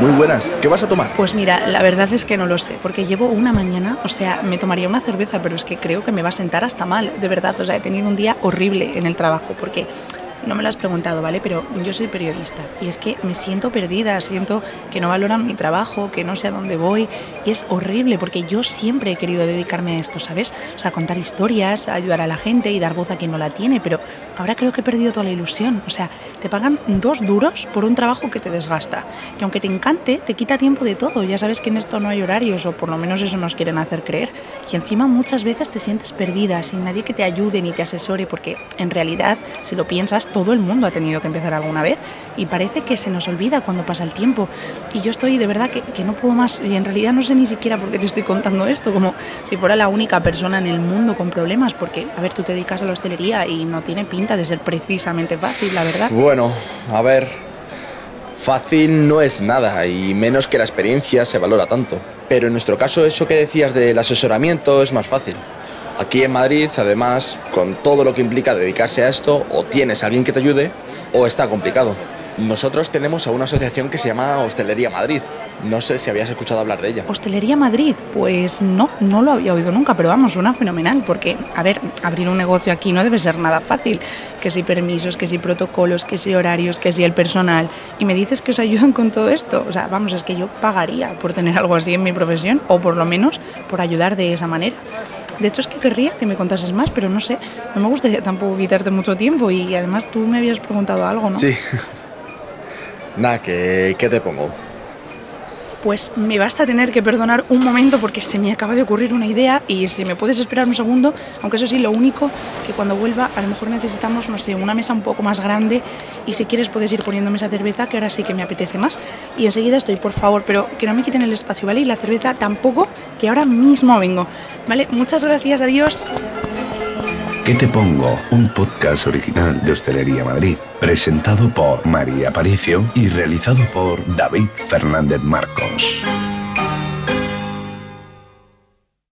Muy buenas. ¿Qué vas a tomar? Pues mira, la verdad es que no lo sé, porque llevo una mañana, o sea, me tomaría una cerveza, pero es que creo que me va a sentar hasta mal, de verdad. O sea, he tenido un día horrible en el trabajo, porque no me lo has preguntado, ¿vale? Pero yo soy periodista y es que me siento perdida, siento que no valoran mi trabajo, que no sé a dónde voy y es horrible porque yo siempre he querido dedicarme a esto, ¿sabes? O sea, contar historias, ayudar a la gente y dar voz a quien no la tiene, pero ahora creo que he perdido toda la ilusión. O sea, te pagan dos duros por un trabajo que te desgasta, que aunque te encante, te quita tiempo de todo. Ya sabes que en esto no hay horarios o por lo menos eso nos quieren hacer creer. Y encima muchas veces te sientes perdida, sin nadie que te ayude ni te asesore, porque en realidad, si lo piensas, todo el mundo ha tenido que empezar alguna vez y parece que se nos olvida cuando pasa el tiempo. Y yo estoy de verdad que, que, no puedo más y en realidad no sé ni siquiera por qué te estoy contando esto, como si fuera la única persona en el mundo con problemas, porque, a ver, tú te dedicas a la hostelería y no tiene pinta de ser precisamente fácil, la verdad. Bueno, a ver, fácil no es nada y menos que la experiencia se valora tanto. Pero en nuestro caso eso que decías del asesoramiento es más fácil. Aquí en Madrid, además, con todo lo que implica dedicarse a esto, o tienes alguien que te ayude, o está complicado. Nosotros tenemos a una asociación que se llama Hostelería Madrid. No sé si habías escuchado hablar de ella. ¿Hostelería Madrid? Pues no, no lo había oído nunca, pero vamos, suena fenomenal, porque, a ver, abrir un negocio aquí no debe ser nada fácil. Que si permisos, que si protocolos, que si horarios, que si el personal. Y me dices que os ayudan con todo esto. O sea, vamos, es que yo pagaría por tener algo así en mi profesión, o por lo menos por ayudar de esa manera. De hecho, es que querría que me contases más, pero no sé, no me gustaría tampoco quitarte mucho tiempo y además tú me habías preguntado algo, ¿no? Sí. Nada, ¿qué, ¿qué te pongo? Pues me vas a tener que perdonar un momento porque se me acaba de ocurrir una idea y si me puedes esperar un segundo, aunque eso sí, lo único que cuando vuelva a lo mejor necesitamos, no sé, una mesa un poco más grande y si quieres puedes ir poniéndome esa cerveza que ahora sí que me apetece más y enseguida estoy, por favor, pero que no me quiten el espacio, ¿vale? Y la cerveza tampoco, que ahora mismo vengo, ¿vale? Muchas gracias, adiós. ¿Qué te pongo? Un podcast original de Hostelería Madrid, presentado por María Aparicio y realizado por David Fernández Marcos.